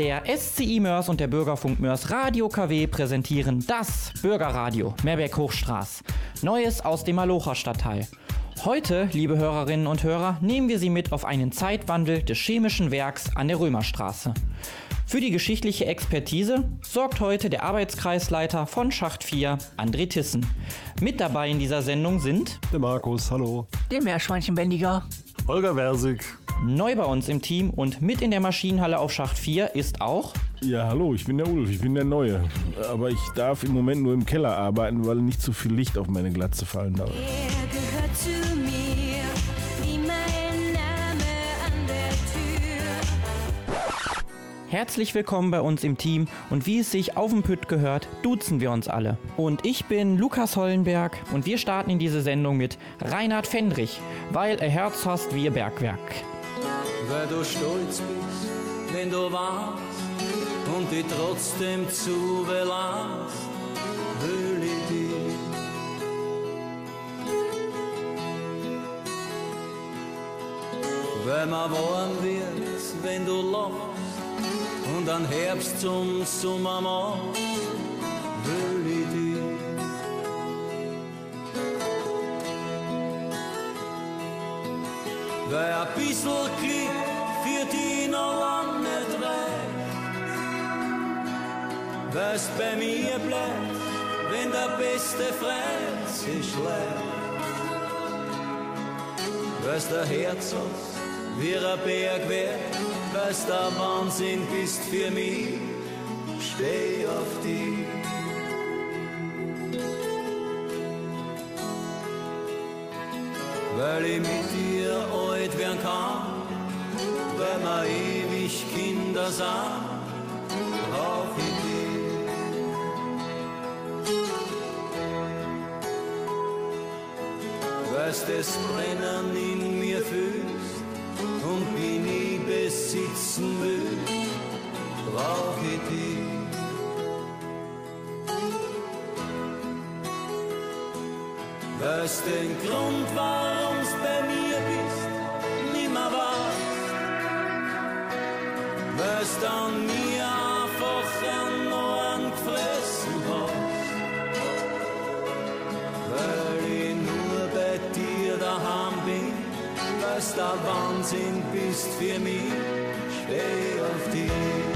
Der SCI Mörs und der Bürgerfunk Mörs Radio KW präsentieren das Bürgerradio Meerberg-Hochstraß. Neues aus dem Malocher Stadtteil. Heute, liebe Hörerinnen und Hörer, nehmen wir Sie mit auf einen Zeitwandel des chemischen Werks an der Römerstraße. Für die geschichtliche Expertise sorgt heute der Arbeitskreisleiter von Schacht 4, André Tissen. Mit dabei in dieser Sendung sind Der Markus, hallo. Der Meerschweinchenbändiger. Holger Versig. Neu bei uns im Team und mit in der Maschinenhalle auf Schacht 4 ist auch Ja, hallo, ich bin der Ulf, ich bin der Neue. Aber ich darf im Moment nur im Keller arbeiten, weil nicht zu viel Licht auf meine Glatze fallen darf. Er gehört zu mir, wie mein Name an der Tür. Herzlich willkommen bei uns im Team und wie es sich auf dem Pütt gehört, duzen wir uns alle. Und ich bin Lukas Hollenberg und wir starten in diese Sendung mit Reinhard Fendrich, weil er Herz hast wie ihr Bergwerk. Weil du stolz bist, wenn du warst und dich trotzdem zu belast, will ich dich. Weil mir warm wird, wenn du lachst und an Herbst zum Sommer machst, will ich Weil ein bisschen Glück für die noch lang nicht reicht. Weil's bei mir bleibt, wenn der beste Freund sich schlägt. Weil's der Herz hast, wie ein Berg wär, weil's der Wahnsinn bist für mich, steh auf dich. weil ich mit dir alt werden kann, weil wir ewig Kinder sind, brauch ich dich. Weil's das Brennen in mir fühlst und mich nie besitzen will, brauch ich dich. Weißt den Grund, warum's bei mir bist, An mir einfach an Ohren gefressen hast. Weil ich nur bei dir daheim bin, weißt der Wahnsinn bist für mich, steh auf dich.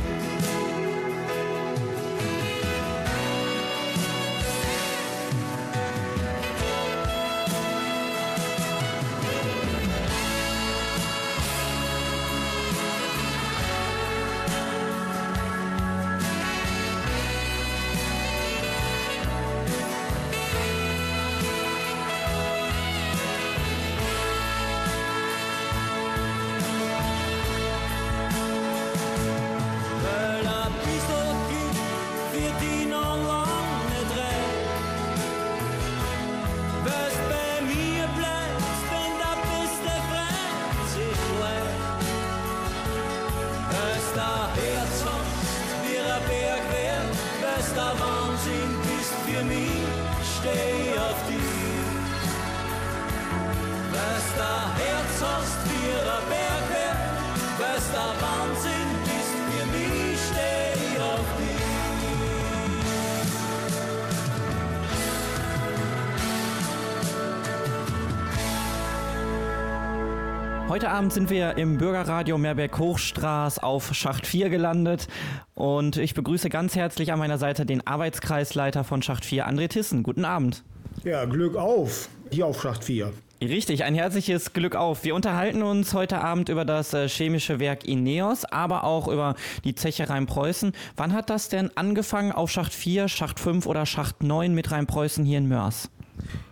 Heute Abend sind wir im Bürgerradio Meerberg-Hochstraß auf Schacht 4 gelandet und ich begrüße ganz herzlich an meiner Seite den Arbeitskreisleiter von Schacht 4, André Tissen. Guten Abend. Ja, Glück auf, hier auf Schacht 4. Richtig, ein herzliches Glück auf. Wir unterhalten uns heute Abend über das äh, chemische Werk Ineos, aber auch über die Zeche Rheinpreußen. Wann hat das denn angefangen auf Schacht 4, Schacht 5 oder Schacht 9 mit Rheinpreußen hier in Mörs?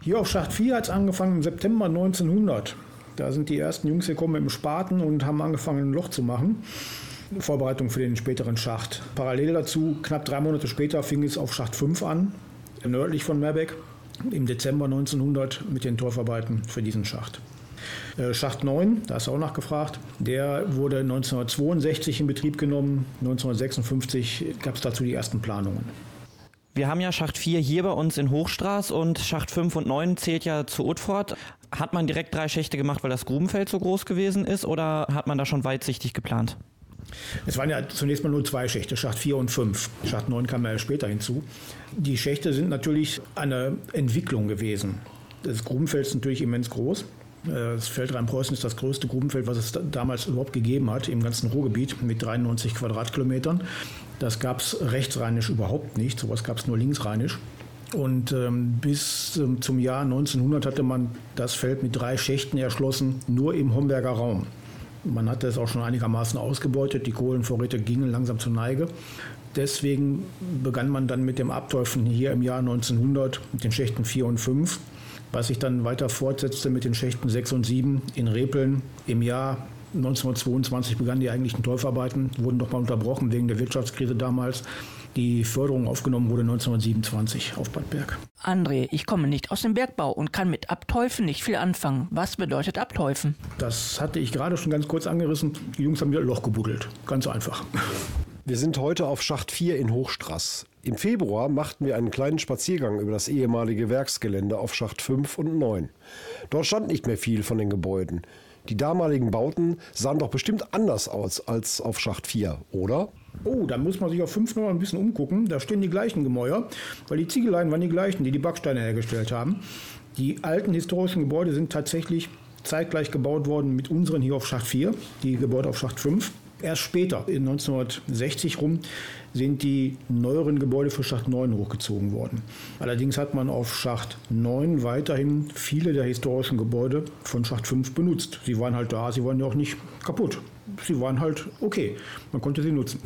Hier auf Schacht 4 hat es angefangen im September 1900. Da sind die ersten Jungs gekommen mit dem Spaten und haben angefangen, ein Loch zu machen. Vorbereitung für den späteren Schacht. Parallel dazu, knapp drei Monate später, fing es auf Schacht 5 an, nördlich von Meerbeck, im Dezember 1900 mit den Torfarbeiten für diesen Schacht. Äh, Schacht 9, da du auch nachgefragt, der wurde 1962 in Betrieb genommen. 1956 gab es dazu die ersten Planungen. Wir haben ja Schacht 4 hier bei uns in Hochstraß und Schacht 5 und 9 zählt ja zu Utford. Hat man direkt drei Schächte gemacht, weil das Grubenfeld so groß gewesen ist oder hat man da schon weitsichtig geplant? Es waren ja zunächst mal nur zwei Schächte, Schacht 4 und 5. Schacht 9 kam ja später hinzu. Die Schächte sind natürlich eine Entwicklung gewesen. Das Grubenfeld ist natürlich immens groß. Das Feld Rheinpreußen ist das größte Grubenfeld, was es da- damals überhaupt gegeben hat, im ganzen Ruhrgebiet mit 93 Quadratkilometern. Das gab es rechtsrheinisch überhaupt nicht, sowas gab es nur linksrheinisch. Und ähm, bis ähm, zum Jahr 1900 hatte man das Feld mit drei Schächten erschlossen, nur im Homberger Raum. Man hatte es auch schon einigermaßen ausgebeutet, die Kohlenvorräte gingen langsam zur Neige. Deswegen begann man dann mit dem Abteufeln hier im Jahr 1900 mit den Schächten 4 und 5, was sich dann weiter fortsetzte mit den Schächten 6 und 7 in Repeln. Im Jahr 1922 begannen die eigentlichen Teufarbeiten, wurden doch mal unterbrochen wegen der Wirtschaftskrise damals. Die Förderung aufgenommen wurde 1927 auf Bad Berg. André, ich komme nicht aus dem Bergbau und kann mit Abteufen nicht viel anfangen. Was bedeutet Abteufen? Das hatte ich gerade schon ganz kurz angerissen. Die Jungs haben mir ein Loch gebuddelt. Ganz einfach. Wir sind heute auf Schacht 4 in Hochstraß. Im Februar machten wir einen kleinen Spaziergang über das ehemalige Werksgelände auf Schacht 5 und 9. Dort stand nicht mehr viel von den Gebäuden. Die damaligen Bauten sahen doch bestimmt anders aus als auf Schacht 4, oder? Oh, da muss man sich auf 5 noch ein bisschen umgucken. Da stehen die gleichen Gemäuer, weil die Ziegeleien waren die gleichen, die die Backsteine hergestellt haben. Die alten historischen Gebäude sind tatsächlich zeitgleich gebaut worden mit unseren hier auf Schacht 4, die Gebäude auf Schacht 5. Erst später, in 1960 rum, sind die neueren Gebäude für Schacht 9 hochgezogen worden. Allerdings hat man auf Schacht 9 weiterhin viele der historischen Gebäude von Schacht 5 benutzt. Sie waren halt da, sie waren ja auch nicht kaputt. Sie waren halt okay. Man konnte sie nutzen.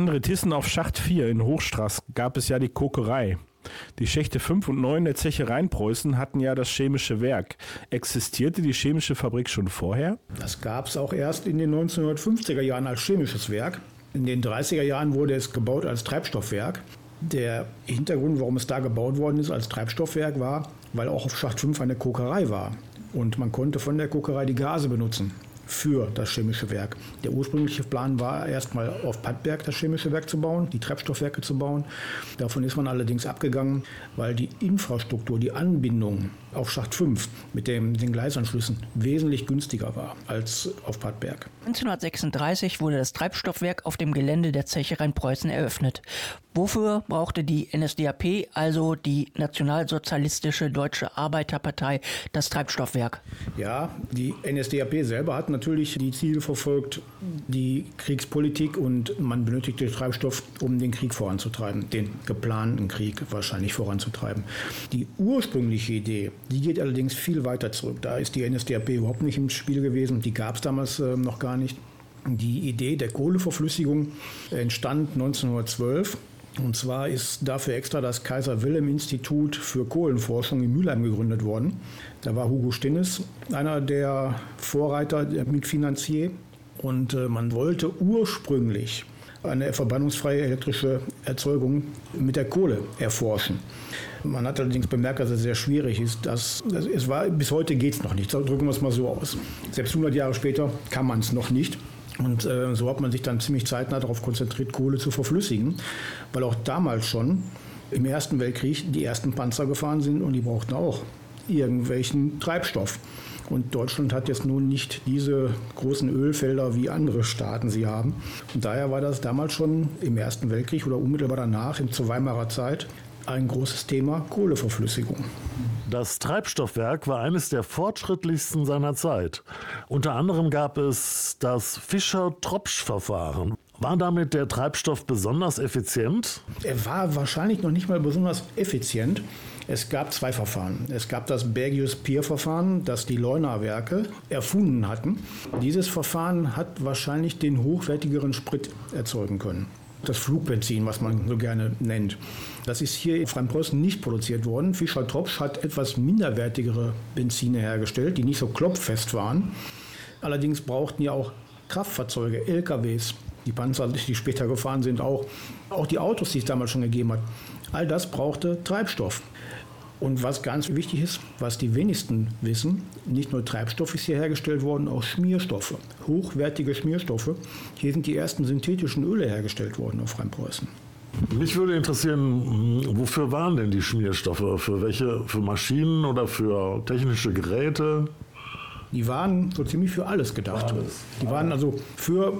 Andere Tissen auf Schacht 4 in Hochstraß gab es ja die Kokerei. Die Schächte 5 und 9 der Zeche Rheinpreußen hatten ja das chemische Werk. Existierte die chemische Fabrik schon vorher? Das gab es auch erst in den 1950er Jahren als chemisches Werk. In den 30er Jahren wurde es gebaut als Treibstoffwerk. Der Hintergrund, warum es da gebaut worden ist als Treibstoffwerk, war, weil auch auf Schacht 5 eine Kokerei war. Und man konnte von der Kokerei die Gase benutzen für das chemische Werk. Der ursprüngliche Plan war erstmal auf Pattberg das chemische Werk zu bauen, die Treibstoffwerke zu bauen. Davon ist man allerdings abgegangen, weil die Infrastruktur, die Anbindung auf Schacht 5 mit dem, den Gleisanschlüssen wesentlich günstiger war als auf Pattberg. 1936 wurde das Treibstoffwerk auf dem Gelände der Zeche Rheinpreußen eröffnet. Wofür brauchte die NSDAP, also die Nationalsozialistische Deutsche Arbeiterpartei, das Treibstoffwerk? Ja, die NSDAP selber hat natürlich die Ziele verfolgt, die Kriegspolitik und man benötigte Treibstoff, um den Krieg voranzutreiben, den geplanten Krieg wahrscheinlich voranzutreiben. Die ursprüngliche Idee, die geht allerdings viel weiter zurück. Da ist die NSDAP überhaupt nicht im Spiel gewesen, die gab es damals äh, noch gar nicht. Die Idee der Kohleverflüssigung entstand 1912 und zwar ist dafür extra das Kaiser-Wilhelm-Institut für Kohlenforschung in Mülheim gegründet worden. Da war Hugo Stinnes einer der Vorreiter, der Mitfinanzier. Und äh, man wollte ursprünglich eine verbrennungsfreie elektrische Erzeugung mit der Kohle erforschen. Man hat allerdings bemerkt, dass es sehr schwierig ist. Dass, es war, bis heute geht es noch nicht. Drücken wir es mal so aus. Selbst 100 Jahre später kann man es noch nicht. Und äh, so hat man sich dann ziemlich zeitnah darauf konzentriert, Kohle zu verflüssigen, weil auch damals schon im Ersten Weltkrieg die ersten Panzer gefahren sind und die brauchten auch irgendwelchen Treibstoff. Und Deutschland hat jetzt nun nicht diese großen Ölfelder wie andere Staaten sie haben. Und daher war das damals schon im Ersten Weltkrieg oder unmittelbar danach, in zur Weimarer Zeit, ein großes Thema Kohleverflüssigung. Das Treibstoffwerk war eines der fortschrittlichsten seiner Zeit. Unter anderem gab es das Fischer-Tropsch-Verfahren. War damit der Treibstoff besonders effizient? Er war wahrscheinlich noch nicht mal besonders effizient. Es gab zwei Verfahren. Es gab das Bergius-Pier-Verfahren, das die Leuna-Werke erfunden hatten. Dieses Verfahren hat wahrscheinlich den hochwertigeren Sprit erzeugen können. Das Flugbenzin, was man so gerne nennt. Das ist hier in Rheinpreußen nicht produziert worden. Fischer Tropsch hat etwas minderwertigere Benzine hergestellt, die nicht so klopffest waren. Allerdings brauchten ja auch Kraftfahrzeuge, LKWs, die Panzer, die später gefahren sind, auch, auch die Autos, die es damals schon gegeben hat. All das brauchte Treibstoff. Und was ganz wichtig ist, was die wenigsten wissen, nicht nur Treibstoff ist hier hergestellt worden, auch Schmierstoffe, hochwertige Schmierstoffe. Hier sind die ersten synthetischen Öle hergestellt worden auf Rheinpreußen. Mich würde interessieren, wofür waren denn die Schmierstoffe? Für welche? Für Maschinen oder für technische Geräte? Die waren so ziemlich für alles gedacht. Die waren also für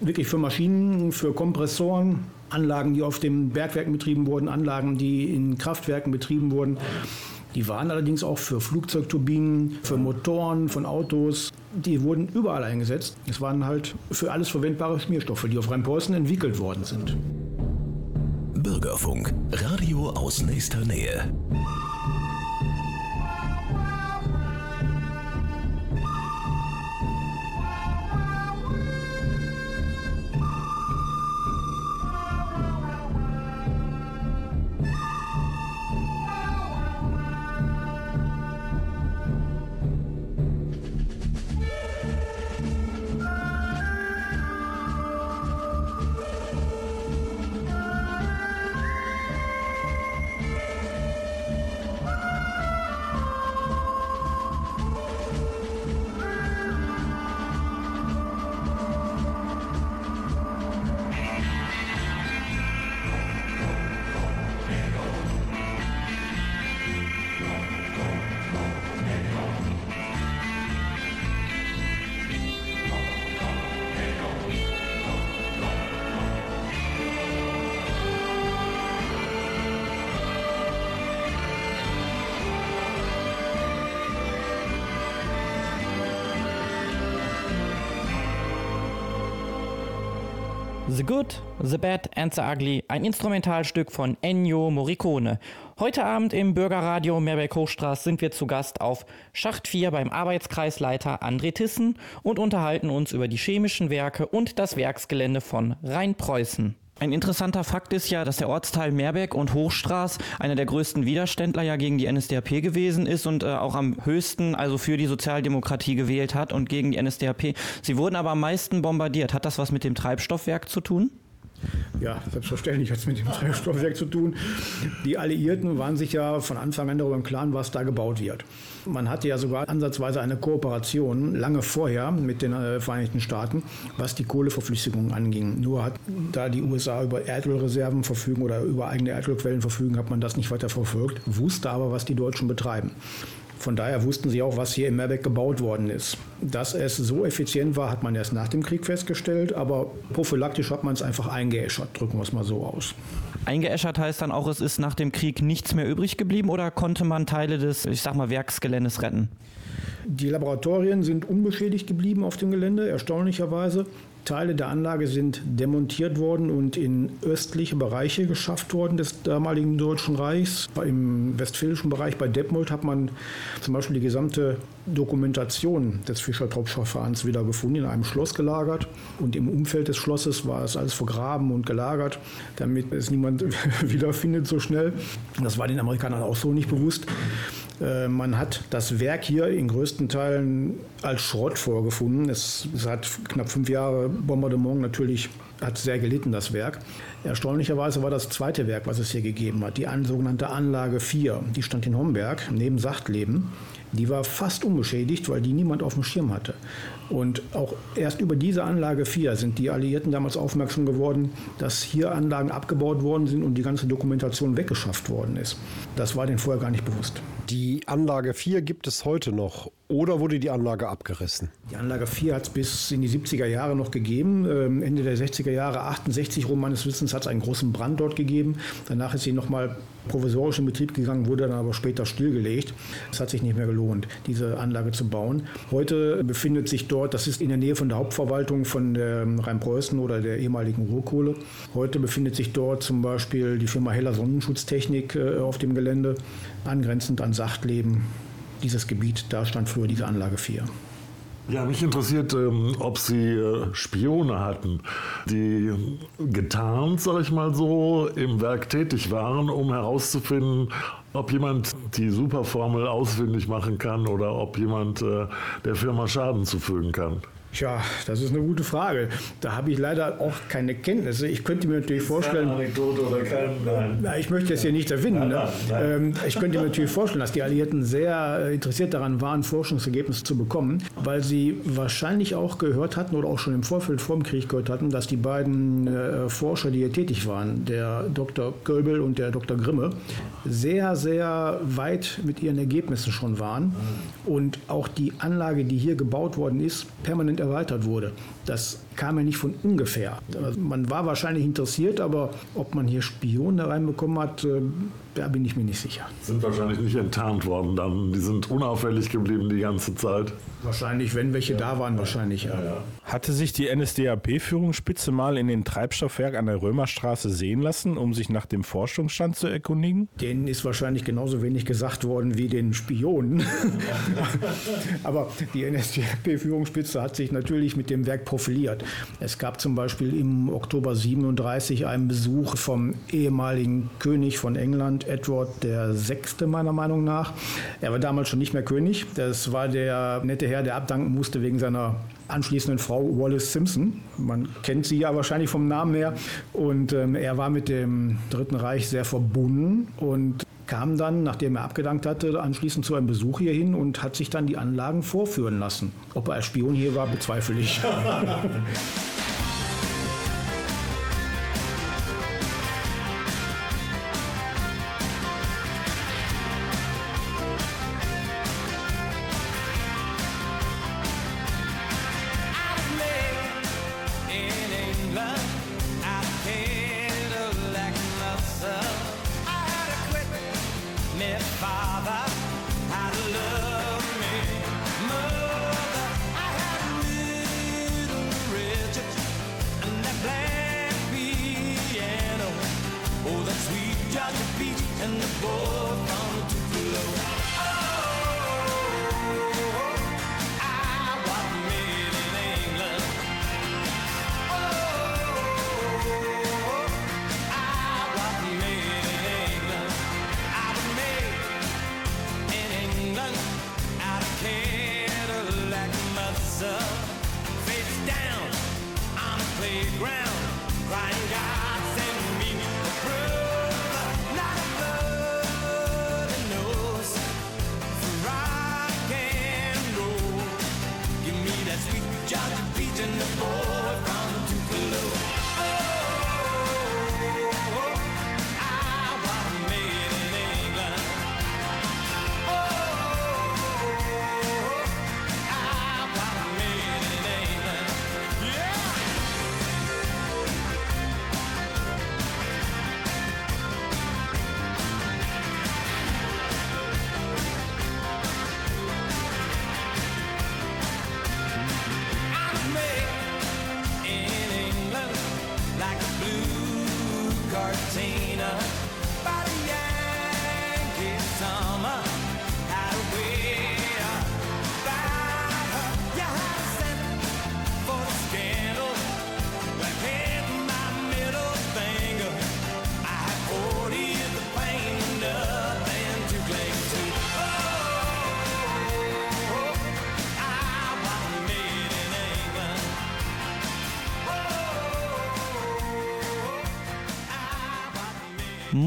wirklich für Maschinen, für Kompressoren, Anlagen, die auf dem Bergwerken betrieben wurden, Anlagen, die in Kraftwerken betrieben wurden. Die waren allerdings auch für Flugzeugturbinen, für Motoren von Autos. Die wurden überall eingesetzt. Es waren halt für alles verwendbare Schmierstoffe, die auf Rheinpreußen entwickelt worden sind. Bürgerfunk, Radio aus nächster Nähe. The Good, The Bad and The Ugly, ein Instrumentalstück von Ennio Morricone. Heute Abend im Bürgerradio Meerberg-Hochstraß sind wir zu Gast auf Schacht 4 beim Arbeitskreisleiter André Tissen und unterhalten uns über die chemischen Werke und das Werksgelände von Rheinpreußen. Ein interessanter Fakt ist ja, dass der Ortsteil Meerberg und Hochstraß einer der größten Widerständler ja gegen die NSDAP gewesen ist und äh, auch am höchsten also für die Sozialdemokratie gewählt hat und gegen die NSDAP. Sie wurden aber am meisten bombardiert. Hat das was mit dem Treibstoffwerk zu tun? Ja, selbstverständlich hat es mit dem Treibstoffwerk zu tun. Die Alliierten waren sich ja von Anfang an darüber im Klaren, was da gebaut wird. Man hatte ja sogar ansatzweise eine Kooperation lange vorher mit den äh, Vereinigten Staaten, was die Kohleverflüssigung anging. Nur hat, da die USA über Erdölreserven verfügen oder über eigene Erdölquellen verfügen, hat man das nicht weiter verfolgt, wusste aber, was die Deutschen betreiben. Von daher wussten sie auch, was hier in Meerbeck gebaut worden ist. Dass es so effizient war, hat man erst nach dem Krieg festgestellt, aber prophylaktisch hat man es einfach eingeäschert, drücken wir es mal so aus. Eingeäschert heißt dann auch, es ist nach dem Krieg nichts mehr übrig geblieben oder konnte man Teile des, ich sag mal, Werksgeländes retten? Die Laboratorien sind unbeschädigt geblieben auf dem Gelände, erstaunlicherweise. Teile der Anlage sind demontiert worden und in östliche Bereiche geschafft worden des damaligen Deutschen Reichs. Im westfälischen Bereich bei Detmold hat man zum Beispiel die gesamte Dokumentation des Fischer-Tropsch-Verfahrens wiedergefunden, in einem Schloss gelagert. Und im Umfeld des Schlosses war es alles vergraben und gelagert, damit es niemand wiederfindet so schnell. Das war den Amerikanern auch so nicht bewusst. Äh, Man hat das Werk hier in größten Teilen als Schrott vorgefunden. Es, es hat knapp fünf Jahre Bombardement natürlich hat sehr gelitten, das Werk. Erstaunlicherweise war das zweite Werk, was es hier gegeben hat, die an, sogenannte Anlage 4. Die stand in Homberg neben Sachtleben. Die war fast unbeschädigt, weil die niemand auf dem Schirm hatte. Und auch erst über diese Anlage 4 sind die Alliierten damals aufmerksam geworden, dass hier Anlagen abgebaut worden sind und die ganze Dokumentation weggeschafft worden ist. Das war denen vorher gar nicht bewusst. Die Anlage 4 gibt es heute noch oder wurde die Anlage abgerissen? Die Anlage 4 hat es bis in die 70er Jahre noch gegeben. Ähm, Ende der 60er Jahre, 68 rum meines Wissens, hat es einen großen Brand dort gegeben. Danach ist sie nochmal provisorisch in Betrieb gegangen, wurde dann aber später stillgelegt. Es hat sich nicht mehr gelohnt, diese Anlage zu bauen. Heute befindet sich dort, das ist in der Nähe von der Hauptverwaltung von der Rheinpreußen oder der ehemaligen Ruhrkohle. Heute befindet sich dort zum Beispiel die Firma Heller Sonnenschutztechnik äh, auf dem Gelände, angrenzend an Sachtleben. Dieses Gebiet, da stand früher diese Anlage 4. Ja, mich interessiert, ähm, ob Sie äh, Spione hatten, die getarnt, sag ich mal so, im Werk tätig waren, um herauszufinden, ob jemand die Superformel ausfindig machen kann oder ob jemand äh, der Firma Schaden zufügen kann. Tja, das ist eine gute Frage. Da habe ich leider auch keine Kenntnisse. Ich könnte mir natürlich vorstellen, Anekdote oder kein, nein. Na, ich möchte es hier nicht erfinden. Ne? Ähm, ich könnte mir natürlich vorstellen, dass die Alliierten sehr äh, interessiert daran waren, Forschungsergebnisse zu bekommen, weil sie wahrscheinlich auch gehört hatten oder auch schon im Vorfeld vor dem Krieg gehört hatten, dass die beiden äh, Forscher, die hier tätig waren, der Dr. Göbel und der Dr. Grimme, sehr, sehr weit mit ihren Ergebnissen schon waren und auch die Anlage, die hier gebaut worden ist, permanent erweitert wurde. Das kam ja nicht von ungefähr. Also man war wahrscheinlich interessiert, aber ob man hier Spione reinbekommen hat, äh, da bin ich mir nicht sicher. Sind wahrscheinlich nicht enttarnt worden dann. Die sind unauffällig geblieben die ganze Zeit. Wahrscheinlich, wenn welche da waren, wahrscheinlich ja. Hatte sich die NSDAP-Führungsspitze mal in den Treibstoffwerk an der Römerstraße sehen lassen, um sich nach dem Forschungsstand zu erkundigen? Denen ist wahrscheinlich genauso wenig gesagt worden wie den Spionen. Aber die NSDAP-Führungsspitze hat sich natürlich mit dem Werk profiliert. Es gab zum Beispiel im Oktober 37 einen Besuch vom ehemaligen König von England, Edward VI. meiner Meinung nach. Er war damals schon nicht mehr König. Das war der nette Herr, der abdanken musste wegen seiner anschließenden Frau Wallace Simpson. Man kennt sie ja wahrscheinlich vom Namen her. Und ähm, er war mit dem Dritten Reich sehr verbunden und kam dann, nachdem er abgedankt hatte, anschließend zu einem Besuch hierhin und hat sich dann die Anlagen vorführen lassen. Ob er als Spion hier war, bezweifle ich.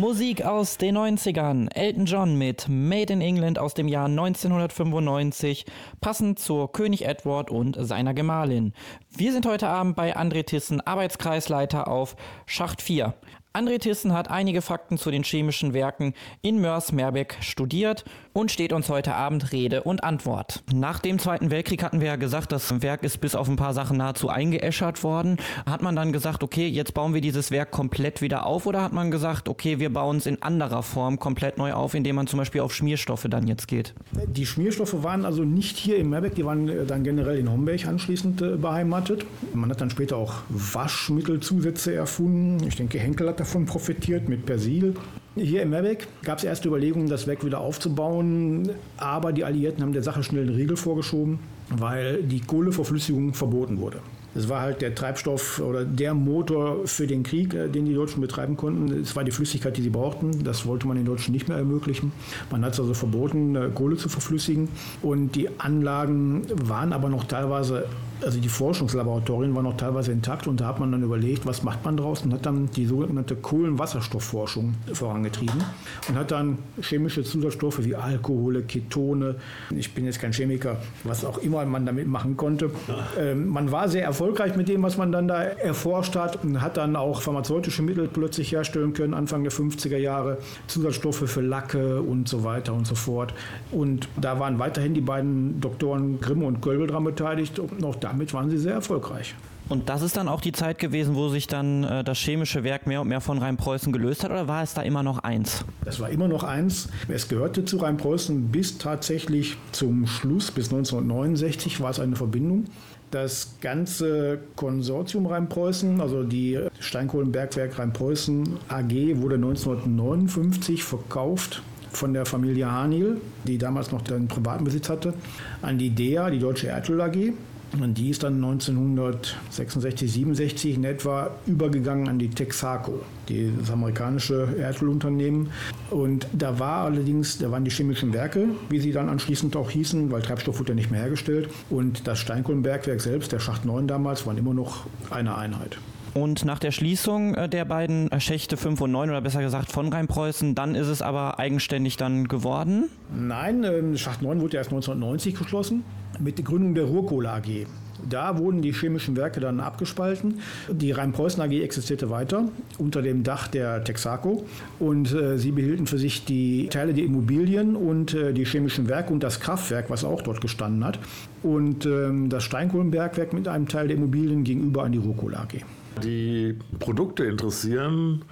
Musik aus den 90ern. Elton John mit Made in England aus dem Jahr 1995, passend zur König Edward und seiner Gemahlin. Wir sind heute Abend bei André Tissen, Arbeitskreisleiter auf Schacht 4. André Tissen hat einige Fakten zu den chemischen Werken in Mörs-Merbeck studiert und steht uns heute Abend Rede und Antwort. Nach dem Zweiten Weltkrieg hatten wir ja gesagt, das Werk ist bis auf ein paar Sachen nahezu eingeäschert worden. Hat man dann gesagt, okay, jetzt bauen wir dieses Werk komplett wieder auf oder hat man gesagt, okay, wir bauen es in anderer Form komplett neu auf, indem man zum Beispiel auf Schmierstoffe dann jetzt geht? Die Schmierstoffe waren also nicht hier in Merbeck, die waren äh, dann generell in Homberg anschließend äh, beheimatet. Man hat dann später auch Waschmittelzusätze erfunden. Ich denke, Henkel hat davon profitiert mit Persil. Hier in Merbeck gab es erste Überlegungen, das Werk wieder aufzubauen, aber die Alliierten haben der Sache schnell einen Riegel vorgeschoben, weil die Kohleverflüssigung verboten wurde. Es war halt der Treibstoff oder der Motor für den Krieg, äh, den die Deutschen betreiben konnten. Es war die Flüssigkeit, die sie brauchten. Das wollte man den Deutschen nicht mehr ermöglichen. Man hat es also verboten, äh, Kohle zu verflüssigen. Und die Anlagen waren aber noch teilweise Also die Forschungslaboratorien waren noch teilweise intakt und da hat man dann überlegt, was macht man draus und hat dann die sogenannte Kohlenwasserstoffforschung vorangetrieben und hat dann chemische Zusatzstoffe wie Alkohole, Ketone, ich bin jetzt kein Chemiker, was auch immer man damit machen konnte. Ähm, man war sehr erfolgreich mit dem, was man dann da erforscht hat und hat dann auch pharmazeutische Mittel plötzlich herstellen können, Anfang der 50er Jahre, Zusatzstoffe für Lacke und so weiter und so fort. Und da waren weiterhin die beiden Doktoren Grimm und Gölbel dran beteiligt und auch damit waren sie sehr erfolgreich. Und das ist dann auch die Zeit gewesen, wo sich dann äh, das chemische Werk mehr und mehr von Rheinpreußen gelöst hat, oder war es da immer noch eins? Das war immer noch eins. Es gehörte zu Rheinpreußen bis tatsächlich zum Schluss, bis 1969 war es eine Verbindung. Das ganze Konsortium Rheinpreußen, also die Steinkohlenbergwerk Rheinpreußen AG, wurde 1959 verkauft von der Familie Haniel, die damals noch den Privatbesitz hatte, an die DEA, die Deutsche Erdöl AG. Und die ist dann 1966, 67 in etwa übergegangen an die Texaco, das amerikanische Erdölunternehmen. Und da war allerdings, da waren die chemischen Werke, wie sie dann anschließend auch hießen, weil Treibstoff wurde ja nicht mehr hergestellt. Und das Steinkohlenbergwerk selbst, der Schacht 9 damals, waren immer noch eine Einheit. Und nach der Schließung äh, der beiden äh, Schächte 5 und 9, oder besser gesagt von Rheinpreußen, dann ist es aber eigenständig dann geworden? Nein, ähm, Schacht 9 wurde erst 1990 geschlossen mit der Gründung der Ruhrkohle AG. Da wurden die chemischen Werke dann abgespalten. Die Rheinpreußen AG existierte weiter unter dem Dach der Texaco und äh, sie behielten für sich die Teile der Immobilien und äh, die chemischen Werke und das Kraftwerk, was auch dort gestanden hat. Und ähm, das Steinkohlenbergwerk mit einem Teil der Immobilien gegenüber an die Ruhrkohle AG. Die Produkte interessieren,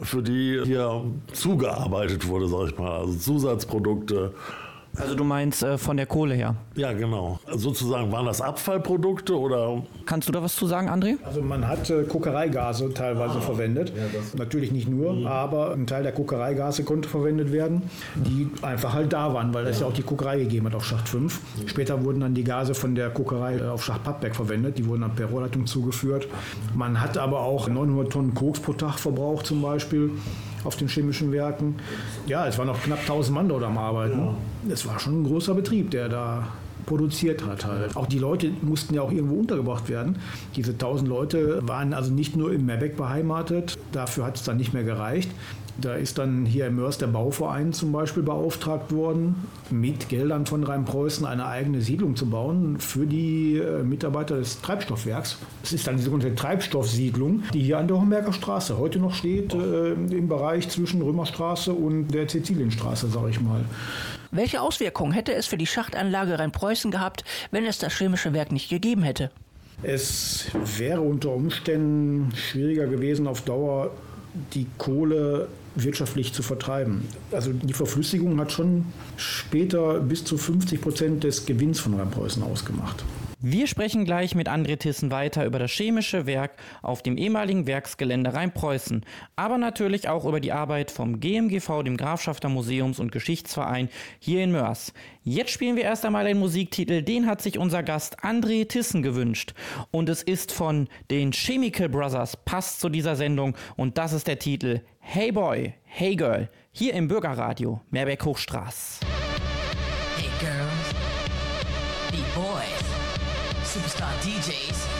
für die hier zugearbeitet wurde, sag ich mal. Also Zusatzprodukte. Also du meinst äh, von der Kohle her. Ja, genau. Sozusagen waren das Abfallprodukte oder Kannst du da was zu sagen, André? Also man hat äh, Kokereigase teilweise verwendet. Natürlich nicht nur, aber ein Teil der Kokereigase konnte verwendet werden, die einfach halt da waren, weil es ja auch die Kokerei gegeben hat auf Schacht 5. Später wurden dann die Gase von der Kokerei äh, auf Schacht Pappberg verwendet, die wurden dann per Rohrleitung zugeführt. Man hat aber auch 900 Tonnen Koks pro Tag verbraucht zum Beispiel auf den chemischen Werken. Ja, es waren noch knapp 1000 Mann dort am Arbeiten. Es war schon ein großer Betrieb, der da produziert hat halt. Auch die Leute mussten ja auch irgendwo untergebracht werden. Diese 1000 Leute waren also nicht nur in Merbeck beheimatet, dafür hat es dann nicht mehr gereicht. Da ist dann hier in Mörs der Bauverein zum Beispiel beauftragt worden, mit Geldern von Rheinpreußen eine eigene Siedlung zu bauen für die äh, Mitarbeiter des Treibstoffwerks. Es ist dann die sogenannte Treibstoffsiedlung, die hier an der Homberger Straße heute noch steht, äh, im Bereich zwischen Römerstraße und der Sizilienstraße, sage ich mal. Welche Auswirkungen hätte es für die Schachtanlage Rheinpreußen gehabt, wenn es das chemische Werk nicht gegeben hätte? Es wäre unter Umständen schwieriger gewesen, auf Dauer die Kohle wirtschaftlich zu vertreiben. Also die Verflüssigung hat schon später bis zu 50 Prozent des Gewinns von Rheinpreußen ausgemacht. Wir sprechen gleich mit André Tissen weiter über das chemische Werk auf dem ehemaligen Werksgelände Rheinpreußen, aber natürlich auch über die Arbeit vom GMGV, dem Grafschafter Museums- und Geschichtsverein hier in Mörs. Jetzt spielen wir erst einmal einen Musiktitel, den hat sich unser Gast André Tissen gewünscht. Und es ist von den Chemical Brothers, passt zu dieser Sendung und das ist der Titel Hey Boy, Hey Girl, hier im Bürgerradio Meerbeck Hochstraß. Hey girls, beat boys, superstar DJs.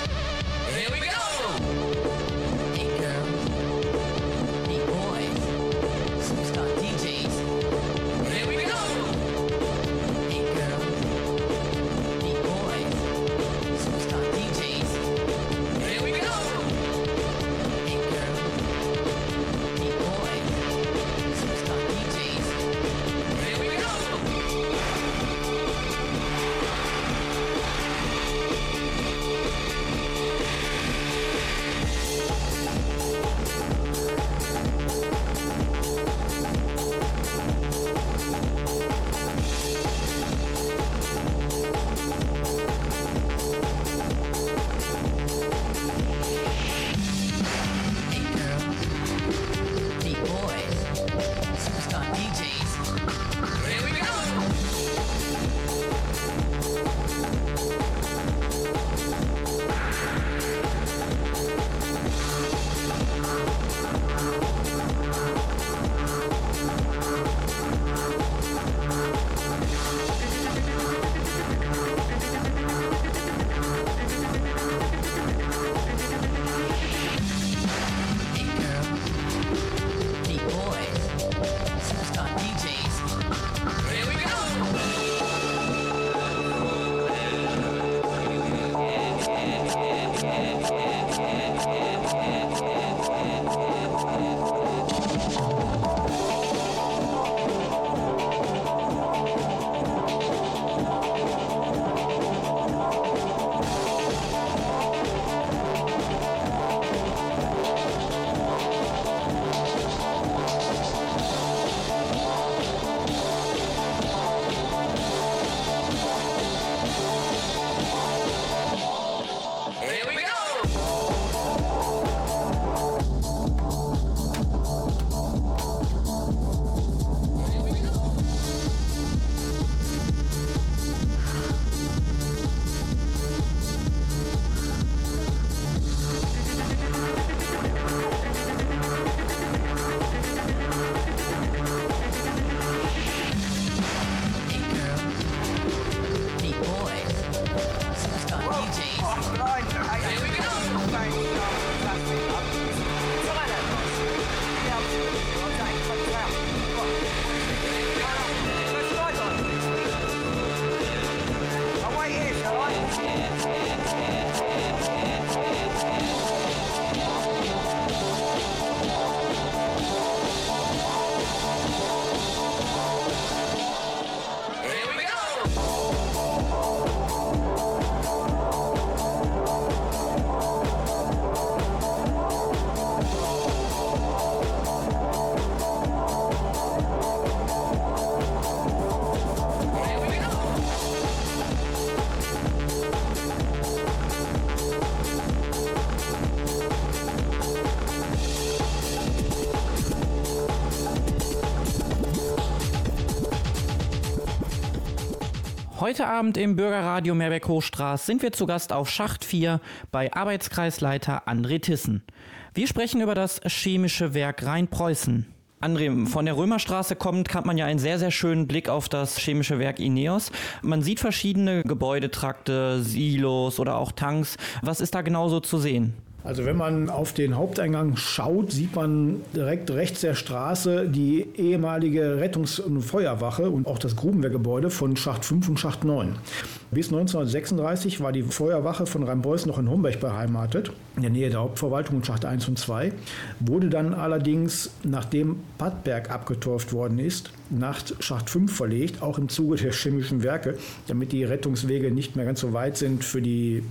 Heute Abend im Bürgerradio Meerbeck-Hochstraß sind wir zu Gast auf Schacht 4 bei Arbeitskreisleiter André Tissen. Wir sprechen über das chemische Werk Rheinpreußen. André, von der Römerstraße kommend hat man ja einen sehr, sehr schönen Blick auf das chemische Werk Ineos. Man sieht verschiedene Gebäudetrakte, Silos oder auch Tanks. Was ist da genauso zu sehen? Also wenn man auf den Haupteingang schaut, sieht man direkt rechts der Straße die ehemalige Rettungs- und Feuerwache und auch das Grubenwehrgebäude von Schacht 5 und Schacht 9. Bis 1936 war die Feuerwache von Rheinpreußen noch in Homberg beheimatet, in der Nähe der Hauptverwaltung und Schacht 1 und 2, wurde dann allerdings, nachdem Pattberg abgetorft worden ist, nach Schacht 5 verlegt, auch im Zuge der chemischen Werke, damit die Rettungswege nicht mehr ganz so weit sind für die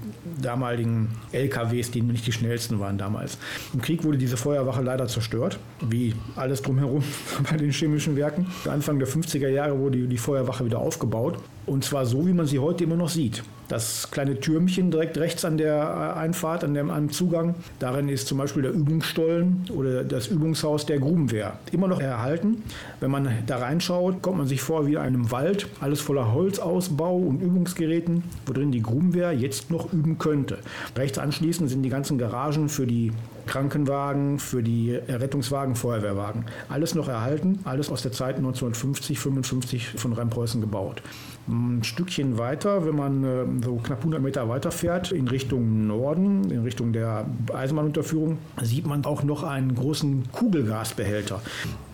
damaligen LKWs, die nicht die schnellsten waren damals. Im Krieg wurde diese Feuerwache leider zerstört, wie alles drumherum bei den chemischen Werken. Anfang der 50er Jahre wurde die Feuerwache wieder aufgebaut und zwar so, wie man sie heute immer noch sieht. Das kleine Türmchen direkt rechts an der Einfahrt, an dem am Zugang, darin ist zum Beispiel der Übungsstollen oder das Übungshaus der Grubenwehr immer noch erhalten. Wenn man da reinschaut, kommt man sich vor wie einem Wald, alles voller Holzausbau und Übungsgeräten, wo drin die Grubenwehr jetzt noch üben könnte. Rechts anschließend sind die ganzen Garagen für die Krankenwagen, für die Rettungswagen, Feuerwehrwagen. Alles noch erhalten, alles aus der Zeit 1950, 55 von Rheinpreußen gebaut. Ein Stückchen weiter, wenn man äh, so knapp 100 Meter weiter fährt, in Richtung Norden, in Richtung der Eisenbahnunterführung, sieht man auch noch einen großen Kugelgasbehälter.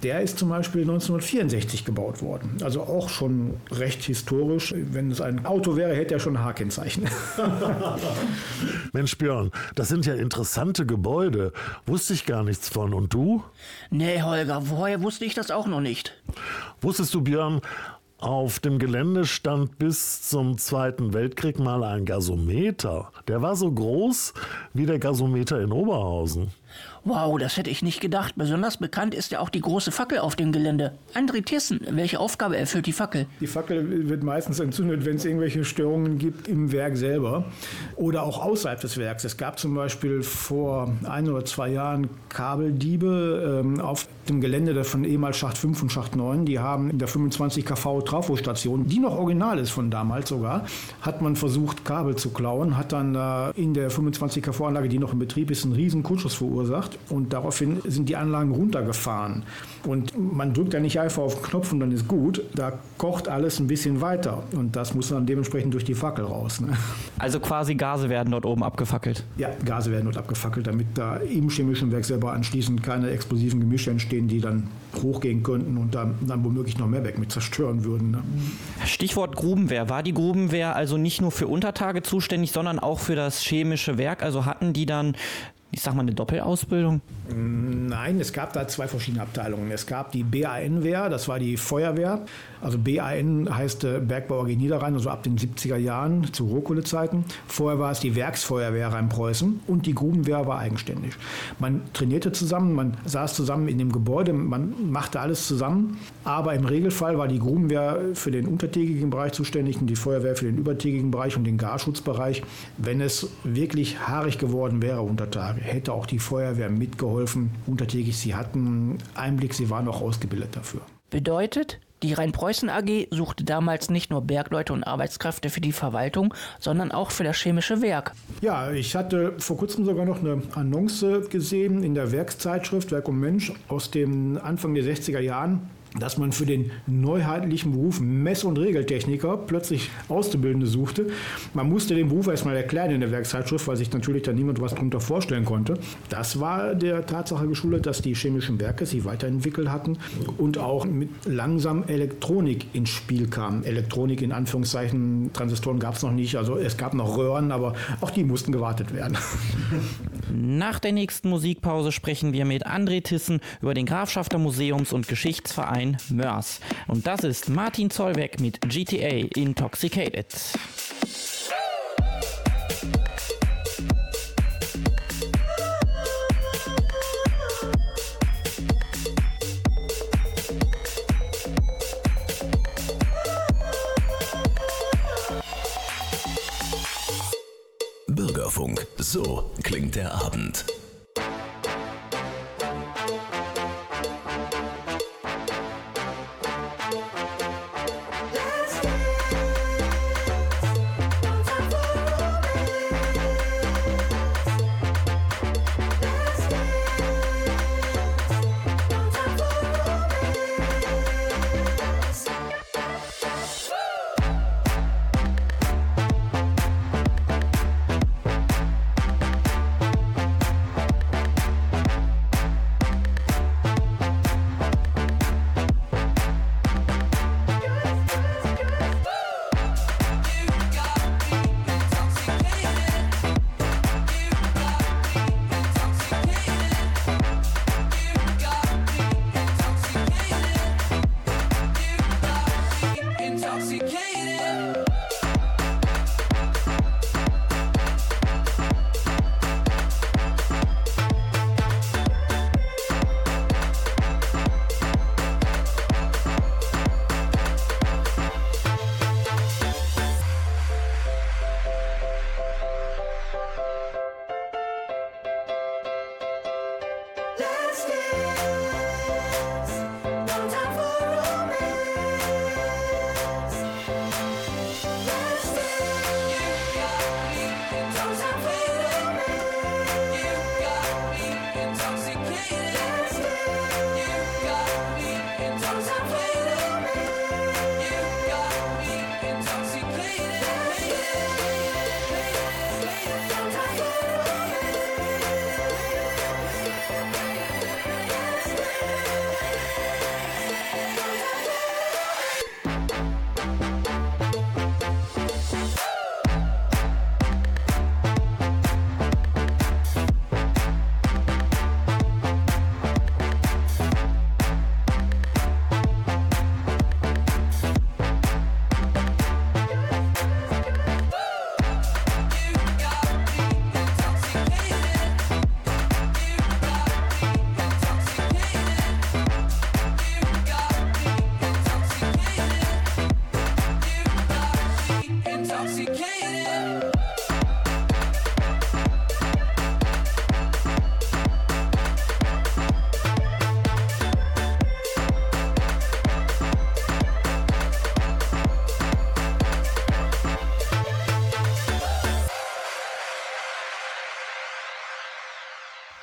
Der ist zum Beispiel 1964 gebaut worden. Also auch schon recht historisch. Wenn es ein Auto wäre, hätte er schon ein H-Kennzeichen. Mensch Björn, das sind ja interessante Gebäude. Wusste ich gar nichts von. Und du? Nee, Holger, vorher wusste ich das auch noch nicht. Wusstest du, Björn, auf dem Gelände stand bis zum Zweiten Weltkrieg mal ein Gasometer. Der war so groß wie der Gasometer in Oberhausen. Wow, das hätte ich nicht gedacht. Besonders bekannt ist ja auch die große Fackel auf dem Gelände. André Tissen, welche Aufgabe erfüllt die Fackel? Die Fackel wird meistens entzündet, wenn es irgendwelche Störungen gibt im Werk selber oder auch außerhalb des Werks. Es gab zum Beispiel vor ein oder zwei Jahren Kabeldiebe ähm, auf dem Gelände von ehemals Schacht 5 und Schacht 9. Die haben in der 25 kV Trafostation, die noch original ist von damals sogar, hat man versucht, Kabel zu klauen, hat dann äh, in der 25 kV Anlage, die noch in Betrieb ist, einen riesen Kurzschuss verursacht und daraufhin sind die Anlagen runtergefahren. Und man drückt ja nicht einfach auf den Knopf und dann ist gut. Da kocht alles ein bisschen weiter und das muss dann dementsprechend durch die Fackel raus. Ne? Also quasi Gase werden dort oben abgefackelt. Ja, Gase werden dort abgefackelt, damit da im chemischen Werk selber anschließend keine explosiven Gemische entstehen, die dann hochgehen könnten und dann, dann womöglich noch mehr Werk mit zerstören würden. Ne? Stichwort Grubenwehr. War die Grubenwehr also nicht nur für Untertage zuständig, sondern auch für das chemische Werk? Also hatten die dann ich sag mal, eine Doppelausbildung? Nein, es gab da zwei verschiedene Abteilungen. Es gab die BAN-Wehr, das war die Feuerwehr. Also BAN heißt äh, Bergbau AG Niederrhein, also ab den 70er Jahren zu Rohkohlezeiten. Vorher war es die Werksfeuerwehr Rheinpreußen und die Grubenwehr war eigenständig. Man trainierte zusammen, man saß zusammen in dem Gebäude, man machte alles zusammen. Aber im Regelfall war die Grubenwehr für den untertägigen Bereich zuständig und die Feuerwehr für den übertägigen Bereich und den Garschutzbereich. Wenn es wirklich haarig geworden wäre unter Tage, hätte auch die Feuerwehr mitgeholfen. Untertägig, sie hatten Einblick, sie waren auch ausgebildet dafür. Bedeutet, die Rheinpreußen AG suchte damals nicht nur Bergleute und Arbeitskräfte für die Verwaltung, sondern auch für das chemische Werk. Ja, ich hatte vor kurzem sogar noch eine Annonce gesehen in der Werkszeitschrift Werk und Mensch aus dem Anfang der 60er Jahren dass man für den neuheitlichen Beruf Mess- und Regeltechniker plötzlich Auszubildende suchte. Man musste den Beruf erstmal erklären in der Werkzeitschrift, weil sich natürlich da niemand was darunter vorstellen konnte. Das war der Tatsache geschuldet, dass die chemischen Werke sich weiterentwickelt hatten und auch mit langsam Elektronik ins Spiel kam. Elektronik in Anführungszeichen, Transistoren gab es noch nicht, also es gab noch Röhren, aber auch die mussten gewartet werden. Nach der nächsten Musikpause sprechen wir mit André Tissen über den Grafschafter Museums- und Geschichtsverein Mörs. Und das ist Martin Zollweg mit GTA Intoxicated. So der Abend.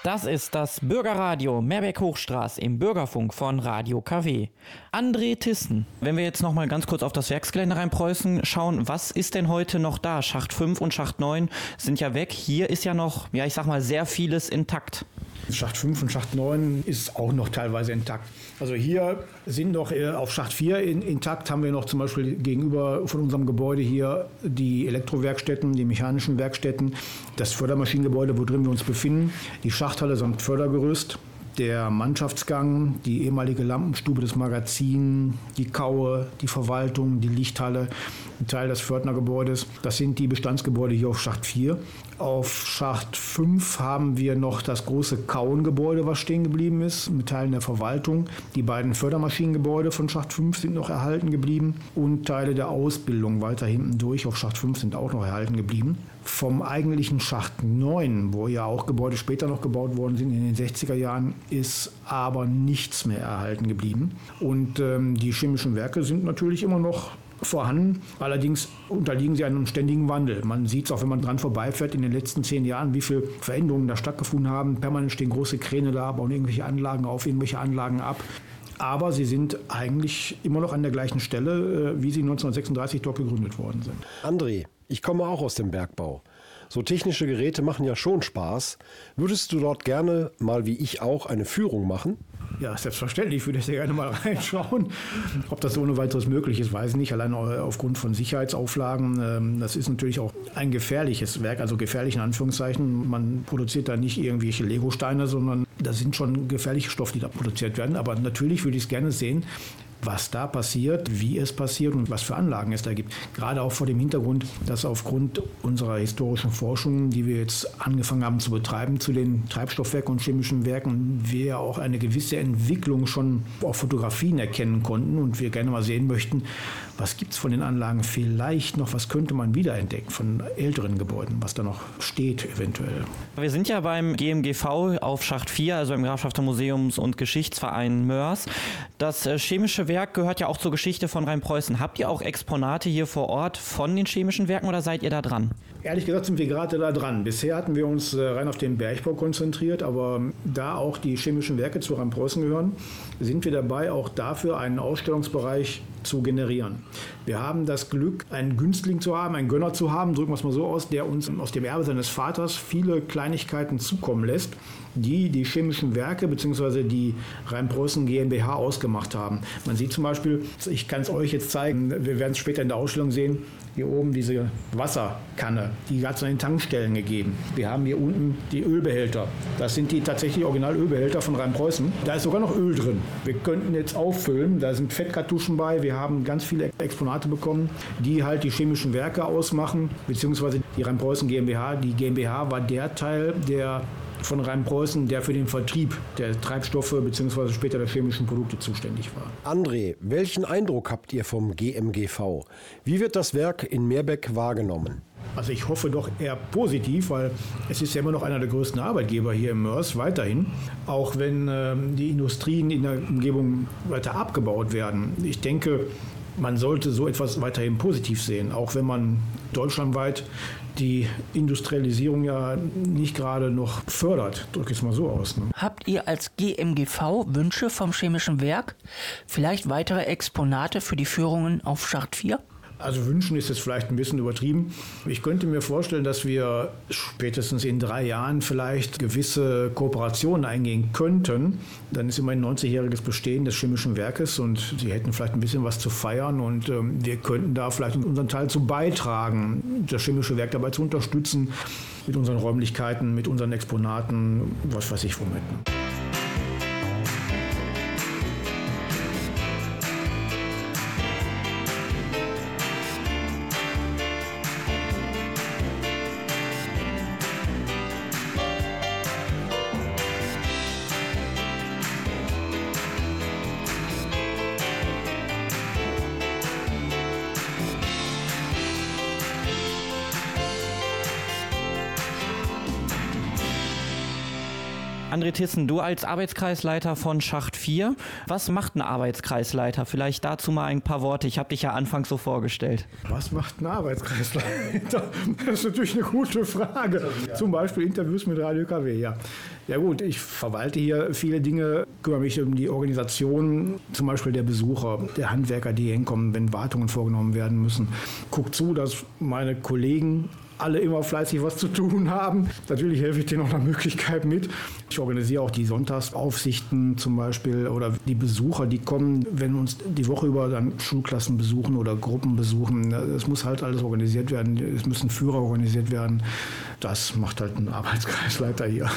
Das ist das Bürgerradio Meerbeck-Hochstraß im Bürgerfunk von Radio KW. André Tissen, wenn wir jetzt noch mal ganz kurz auf das Werksgelände Rheinpreußen schauen, was ist denn heute noch da? Schacht 5 und Schacht 9 sind ja weg. Hier ist ja noch, ja, ich sag mal, sehr vieles intakt. Schacht 5 und Schacht 9 ist auch noch teilweise intakt. Also hier sind noch äh, auf Schacht 4 in, intakt, haben wir noch zum Beispiel gegenüber von unserem Gebäude hier die Elektrowerkstätten, die mechanischen Werkstätten, das Fördermaschinengebäude, wo drin wir uns befinden, die Schachthalle samt Fördergerüst, der Mannschaftsgang, die ehemalige Lampenstube des Magazins, die Kaue, die Verwaltung, die Lichthalle, ein Teil des Fördnergebäudes. Das sind die Bestandsgebäude hier auf Schacht 4. Auf Schacht 5 haben wir noch das große Kauengebäude, was stehen geblieben ist, mit Teilen der Verwaltung. Die beiden Fördermaschinengebäude von Schacht 5 sind noch erhalten geblieben und Teile der Ausbildung weiter hinten durch auf Schacht 5 sind auch noch erhalten geblieben. Vom eigentlichen Schacht 9, wo ja auch Gebäude später noch gebaut worden sind in den 60er Jahren, ist aber nichts mehr erhalten geblieben. Und ähm, die chemischen Werke sind natürlich immer noch vorhanden. Allerdings unterliegen sie einem ständigen Wandel. Man sieht es auch, wenn man dran vorbeifährt, in den letzten zehn Jahren, wie viele Veränderungen da stattgefunden haben. Permanent stehen große Kräne da, bauen irgendwelche Anlagen auf, irgendwelche Anlagen ab. Aber sie sind eigentlich immer noch an der gleichen Stelle, äh, wie sie 1936 dort gegründet worden sind. André, ich komme auch aus dem Bergbau. So technische Geräte machen ja schon Spaß. Würdest du dort gerne mal wie ich auch eine Führung machen? Ja, selbstverständlich würde ich sehr gerne mal reinschauen. Ob das ohne weiteres möglich ist, weiß ich nicht. Allein aufgrund von Sicherheitsauflagen. ähm, Das ist natürlich auch ein gefährliches Werk, also gefährlich in Anführungszeichen. Man produziert da nicht irgendwelche Legosteine, sondern das sind schon gefährliche Stoffe, die da produziert werden. Aber natürlich würde ich es gerne sehen, was da passiert, wie es passiert und was für Anlagen es da gibt. Gerade auch vor dem Hintergrund, dass aufgrund unserer historischen Forschung, die wir jetzt angefangen haben zu betreiben zu den Treibstoffwerken und chemischen Werken, wir ja auch eine gewisse Entwicklung schon auf Fotografien erkennen konnten und wir gerne mal sehen möchten, was gibt es von den Anlagen vielleicht noch, was könnte man wiederentdecken von älteren Gebäuden, was da noch steht eventuell. Wir sind ja beim GMGV auf Schacht 4, also im Grafschafter Museums- und Geschichtsverein Mörs. Das äh, chemische Werk gehört ja auch zur Geschichte von Rheinpreußen. Habt ihr auch Exponate hier vor Ort von den chemischen Werken oder seid ihr da dran? Ehrlich gesagt sind wir gerade da dran. Bisher hatten wir uns äh, rein auf den Bergbau konzentriert, aber da auch die chemischen Werke zu Rheinpreußen gehören, sind wir dabei, auch dafür einen Ausstellungsbereich zu generieren. Wir haben das Glück, einen Günstling zu haben, einen Gönner zu haben, drücken wir es mal so aus, der uns aus dem Erbe seines Vaters viele Kleinigkeiten zukommen lässt, die die chemischen Werke bzw. die Rheinpreußen GmbH ausgemacht haben. Man sieht zum Beispiel, ich kann es euch jetzt zeigen, wir werden es später in der Ausstellung sehen, hier oben diese Wasserkanne, die hat es an den Tankstellen gegeben. Wir haben hier unten die Ölbehälter. Das sind die tatsächlich Original-Ölbehälter von Rheinpreußen. Da ist sogar noch Öl drin. Wir könnten jetzt auffüllen, da sind Fettkartuschen bei. Wir haben ganz viele Exponate bekommen, die halt die chemischen Werke ausmachen, beziehungsweise die Rheinpreußen GmbH. Die GmbH war der Teil, der von Rheinpreußen, der für den Vertrieb der Treibstoffe bzw. später der chemischen Produkte zuständig war. André, welchen Eindruck habt ihr vom GMGV? Wie wird das Werk in Meerbeck wahrgenommen? Also ich hoffe doch eher positiv, weil es ist ja immer noch einer der größten Arbeitgeber hier im Mörs weiterhin, auch wenn ähm, die Industrien in der Umgebung weiter abgebaut werden. Ich denke, man sollte so etwas weiterhin positiv sehen, auch wenn man deutschlandweit die Industrialisierung ja nicht gerade noch fördert, drücke ich es mal so aus. Ne? Habt ihr als GMGV Wünsche vom chemischen Werk? Vielleicht weitere Exponate für die Führungen auf Schacht 4? Also wünschen ist jetzt vielleicht ein bisschen übertrieben. Ich könnte mir vorstellen, dass wir spätestens in drei Jahren vielleicht gewisse Kooperationen eingehen könnten. Dann ist immerhin 90-jähriges Bestehen des chemischen Werkes und sie hätten vielleicht ein bisschen was zu feiern und ähm, wir könnten da vielleicht unseren Teil zu beitragen, das chemische Werk dabei zu unterstützen, mit unseren Räumlichkeiten, mit unseren Exponaten, was weiß ich womit. Tissen, du als Arbeitskreisleiter von Schacht 4, was macht ein Arbeitskreisleiter? Vielleicht dazu mal ein paar Worte. Ich habe dich ja anfangs so vorgestellt. Was macht ein Arbeitskreisleiter? Das ist natürlich eine gute Frage. Zum Beispiel Interviews mit Radio KW, ja. Ja gut, ich verwalte hier viele Dinge, kümmere mich um die Organisation, zum Beispiel der Besucher, der Handwerker, die hinkommen, wenn Wartungen vorgenommen werden müssen. Guck zu, dass meine Kollegen alle immer fleißig was zu tun haben. Natürlich helfe ich denen auch nach Möglichkeit mit. Ich organisiere auch die Sonntagsaufsichten zum Beispiel oder die Besucher, die kommen, wenn uns die Woche über dann Schulklassen besuchen oder Gruppen besuchen. Es muss halt alles organisiert werden. Es müssen Führer organisiert werden. Das macht halt ein Arbeitskreisleiter hier.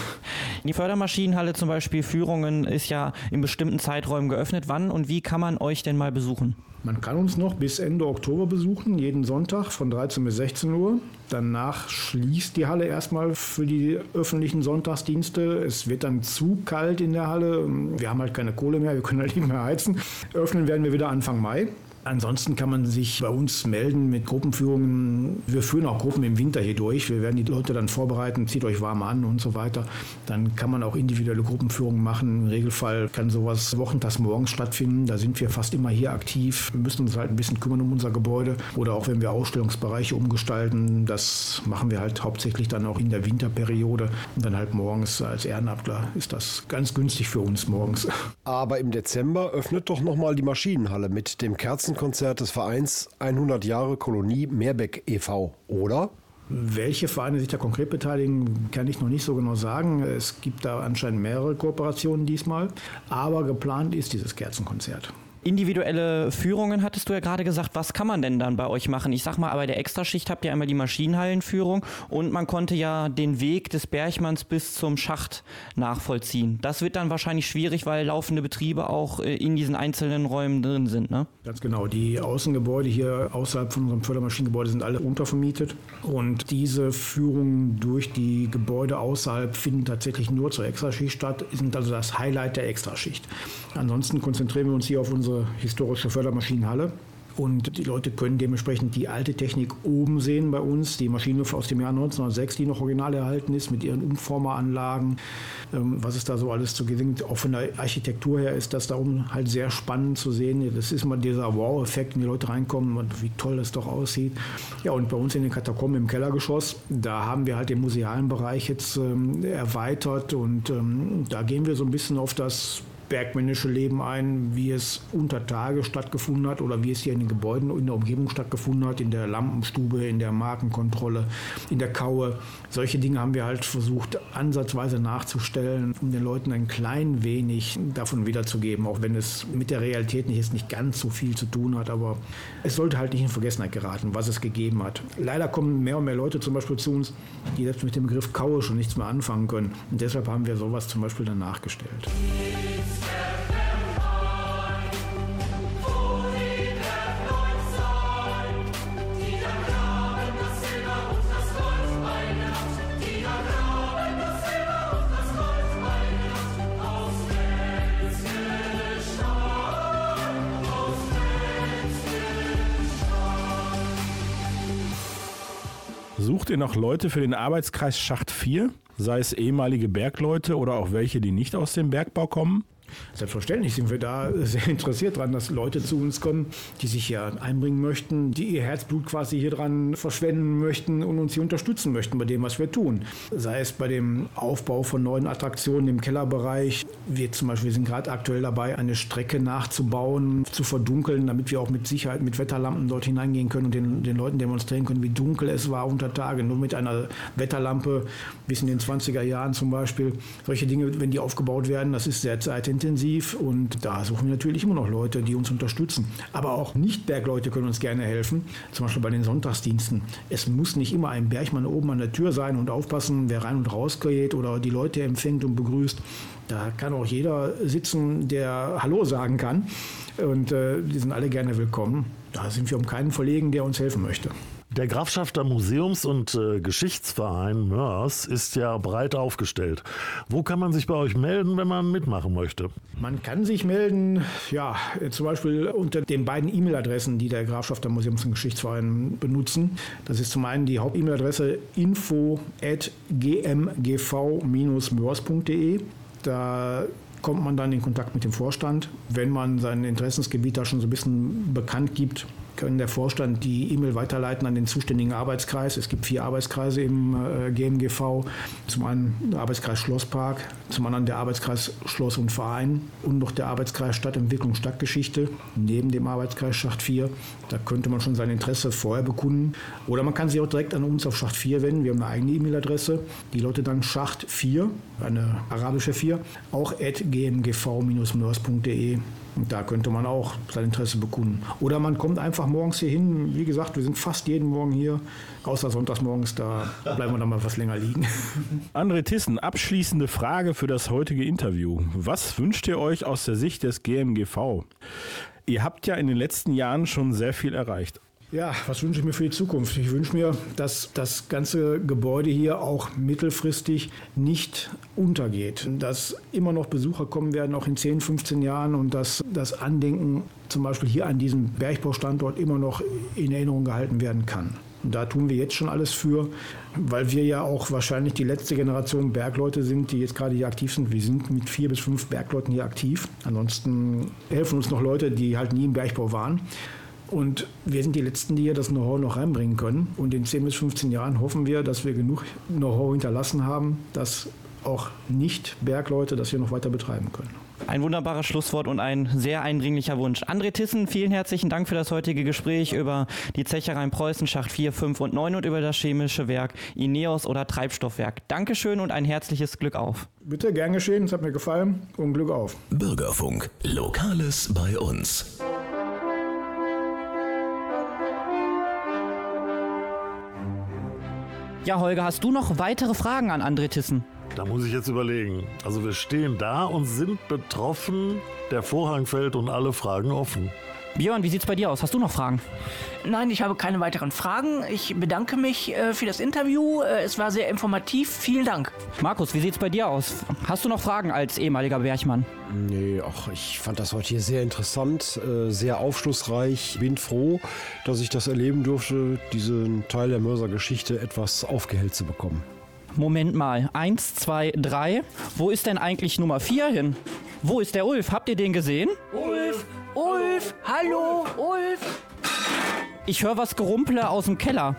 Die Fördermaschinenhalle zum Beispiel Führungen ist ja in bestimmten Zeiträumen geöffnet. Wann und wie kann man euch denn mal besuchen? Man kann uns noch bis Ende Oktober besuchen, jeden Sonntag von 13 bis 16 Uhr. Danach schließt die Halle erstmal für die öffentlichen Sonntagsdienste. Es wird dann zu kalt in der Halle. Wir haben halt keine Kohle mehr, wir können halt nicht mehr heizen. Öffnen werden wir wieder Anfang Mai. Ansonsten kann man sich bei uns melden mit Gruppenführungen. Wir führen auch Gruppen im Winter hier durch. Wir werden die Leute dann vorbereiten, zieht euch warm an und so weiter. Dann kann man auch individuelle Gruppenführungen machen. Im Regelfall kann sowas wochentags morgens stattfinden. Da sind wir fast immer hier aktiv. Wir müssen uns halt ein bisschen kümmern um unser Gebäude. Oder auch wenn wir Ausstellungsbereiche umgestalten. Das machen wir halt hauptsächlich dann auch in der Winterperiode. Und dann halt morgens als Ehrenamtler ist das ganz günstig für uns morgens. Aber im Dezember öffnet doch nochmal die Maschinenhalle mit dem Kerzenkonzert des Vereins 100 Jahre Kolonie Meerbeck e.V., oder? Welche Vereine sich da konkret beteiligen, kann ich noch nicht so genau sagen. Es gibt da anscheinend mehrere Kooperationen diesmal. Aber geplant ist dieses Kerzenkonzert. Individuelle Führungen hattest du ja gerade gesagt. Was kann man denn dann bei euch machen? Ich sag mal, bei der Extraschicht habt ihr einmal die Maschinenhallenführung und man konnte ja den Weg des Bergmanns bis zum Schacht nachvollziehen. Das wird dann wahrscheinlich schwierig, weil laufende Betriebe auch äh, in diesen einzelnen Räumen drin sind, ne? Ganz genau. Die Außengebäude hier außerhalb von unserem Fördermaschinengebäude sind alle untervermietet. Und diese Führungen durch die Gebäude außerhalb finden tatsächlich nur zur Extraschicht statt, sind also das Highlight der Extraschicht. Ansonsten konzentrieren wir uns hier auf unsere historische Fördermaschinenhalle. Und die Leute können dementsprechend die alte Technik oben sehen bei uns. Die Maschine aus dem Jahr 1906, die noch original erhalten ist, mit ihren Umformeranlagen, ähm, was es da so alles zu gelingt. Auch von der Architektur her ist das da oben halt sehr spannend zu sehen. Das ist mal dieser Wow-Effekt, wenn die Leute reinkommen und wie toll das doch aussieht. Ja, und bei uns in den Katakomben im Kellergeschoss, da haben wir halt den musealen Bereich jetzt ähm, erweitert und ähm, da gehen wir so ein bisschen auf das bergmännische Leben ein, wie es unter Tage stattgefunden hat oder wie es hier in den Gebäuden in der Umgebung stattgefunden hat, in der Lampenstube, in der Markenkontrolle, in der Kaue. Solche Dinge haben wir halt versucht, ansatzweise nachzustellen, um den Leuten ein klein wenig davon wiederzugeben, auch wenn es mit der Realität nicht, jetzt nicht ganz so viel zu tun hat, aber es sollte halt nicht in Vergessenheit geraten, was es gegeben hat. Leider kommen mehr und mehr Leute zum Beispiel zu uns, die selbst mit dem Begriff Kaue schon nichts mehr anfangen können. Und deshalb haben wir sowas zum Beispiel dann nachgestellt. Sucht ihr noch Leute für den Arbeitskreis Schacht 4? Sei es ehemalige Bergleute oder auch welche, die nicht aus dem Bergbau kommen? Selbstverständlich sind wir da sehr interessiert dran, dass Leute zu uns kommen, die sich hier einbringen möchten, die ihr Herzblut quasi hier dran verschwenden möchten und uns hier unterstützen möchten bei dem, was wir tun. Sei es bei dem Aufbau von neuen Attraktionen im Kellerbereich. Wir zum Beispiel sind gerade aktuell dabei, eine Strecke nachzubauen, zu verdunkeln, damit wir auch mit Sicherheit mit Wetterlampen dort hineingehen können und den, den Leuten demonstrieren können, wie dunkel es war unter Tage. Nur mit einer Wetterlampe, bis in den 20er Jahren zum Beispiel. Solche Dinge, wenn die aufgebaut werden, das ist sehr zeitintensiv und da suchen wir natürlich immer noch Leute, die uns unterstützen. Aber auch Nicht-Bergleute können uns gerne helfen, zum Beispiel bei den Sonntagsdiensten. Es muss nicht immer ein Bergmann oben an der Tür sein und aufpassen, wer rein und raus geht oder die Leute empfängt und begrüßt. Da kann auch jeder sitzen, der Hallo sagen kann. Und äh, die sind alle gerne willkommen. Da sind wir um keinen verlegen, der uns helfen möchte. Der Grafschafter Museums- und äh, Geschichtsverein Mörs ist ja breit aufgestellt. Wo kann man sich bei euch melden, wenn man mitmachen möchte? Man kann sich melden, ja, zum Beispiel unter den beiden E-Mail-Adressen, die der Grafschafter Museums- und Geschichtsverein benutzen. Das ist zum einen die Haupt-E-Mail-Adresse info at gmgv-mörs.de Da kommt man dann in Kontakt mit dem Vorstand. Wenn man sein Interessensgebiet da schon so ein bisschen bekannt gibt, können der Vorstand die E-Mail weiterleiten an den zuständigen Arbeitskreis. Es gibt vier Arbeitskreise im äh, GMGV. Zum einen der Arbeitskreis Schlosspark, zum anderen der Arbeitskreis Schloss und Verein und noch der Arbeitskreis Stadtentwicklung Stadtgeschichte neben dem Arbeitskreis Schacht 4. Da könnte man schon sein Interesse vorher bekunden. Oder man kann sich auch direkt an uns auf Schacht 4 wenden. Wir haben eine eigene E-Mail-Adresse. Die lautet dann Schacht 4, eine arabische 4, auch at gmgv-mörs.de. Da könnte man auch sein Interesse bekunden. Oder man kommt einfach morgens hier hin. Wie gesagt, wir sind fast jeden Morgen hier, außer sonntags morgens, da bleiben wir dann mal was länger liegen. André Tissen, abschließende Frage für das heutige Interview. Was wünscht ihr euch aus der Sicht des GMGV? Ihr habt ja in den letzten Jahren schon sehr viel erreicht. Ja, was wünsche ich mir für die Zukunft? Ich wünsche mir, dass das ganze Gebäude hier auch mittelfristig nicht untergeht. Dass immer noch Besucher kommen werden, auch in 10, 15 Jahren und dass das Andenken zum Beispiel hier an diesem Bergbaustandort immer noch in Erinnerung gehalten werden kann. Und da tun wir jetzt schon alles für, weil wir ja auch wahrscheinlich die letzte Generation Bergleute sind, die jetzt gerade hier aktiv sind. Wir sind mit vier bis fünf Bergleuten hier aktiv. Ansonsten helfen uns noch Leute, die halt nie im Bergbau waren. Und wir sind die Letzten, die hier das Know-how noch reinbringen können. Und in 10 bis 15 Jahren hoffen wir, dass wir genug Know-how hinterlassen haben, dass auch Nicht-Bergleute das hier noch weiter betreiben können. Ein wunderbares Schlusswort und ein sehr eindringlicher Wunsch. André Tissen, vielen herzlichen Dank für das heutige Gespräch über die Zechereien Preußen, Schacht 4, 5 und 9 und über das chemische Werk Ineos oder Treibstoffwerk. Dankeschön und ein herzliches Glück auf. Bitte, gern geschehen, es hat mir gefallen und Glück auf. Bürgerfunk. Lokales bei uns. Ja, Holger, hast du noch weitere Fragen an André Tissen? Da muss ich jetzt überlegen. Also wir stehen da und sind betroffen, der Vorhang fällt und alle Fragen offen. Björn, wie sieht's bei dir aus? Hast du noch Fragen? Nein, ich habe keine weiteren Fragen. Ich bedanke mich äh, für das Interview. Äh, es war sehr informativ. Vielen Dank. Markus, wie sieht's bei dir aus? Hast du noch Fragen als ehemaliger Bergmann? Nee, ach, ich fand das heute hier sehr interessant, äh, sehr aufschlussreich. Bin froh, dass ich das erleben durfte, diesen Teil der Mörser-Geschichte etwas aufgehellt zu bekommen. Moment mal. Eins, zwei, drei. Wo ist denn eigentlich Nummer vier hin? Wo ist der Ulf? Habt ihr den gesehen? Ulf! Ulf! Hallo! Ulf! Ich höre was Gerumple aus dem Keller.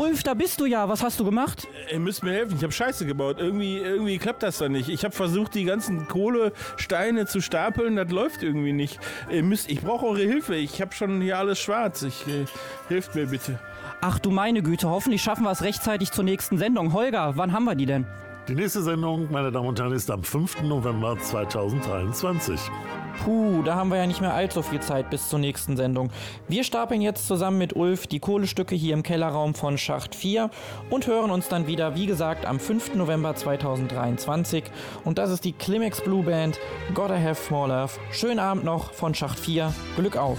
Ulf, da bist du ja. Was hast du gemacht? Ihr müsst mir helfen, ich habe Scheiße gebaut. Irgendwie, irgendwie klappt das da nicht. Ich habe versucht, die ganzen Kohlesteine zu stapeln, das läuft irgendwie nicht. Ihr müsst, ich brauche eure Hilfe. Ich habe schon hier alles schwarz. Ich, äh, hilft mir bitte. Ach du meine Güte, hoffentlich schaffen wir es rechtzeitig zur nächsten Sendung. Holger, wann haben wir die denn? Die nächste Sendung, meine Damen und Herren, ist am 5. November 2023. Puh, da haben wir ja nicht mehr allzu viel Zeit bis zur nächsten Sendung. Wir stapeln jetzt zusammen mit Ulf die Kohlestücke hier im Kellerraum von Schacht 4 und hören uns dann wieder, wie gesagt, am 5. November 2023. Und das ist die Climax Blue Band Gotta Have More Love. Schönen Abend noch von Schacht 4. Glück auf!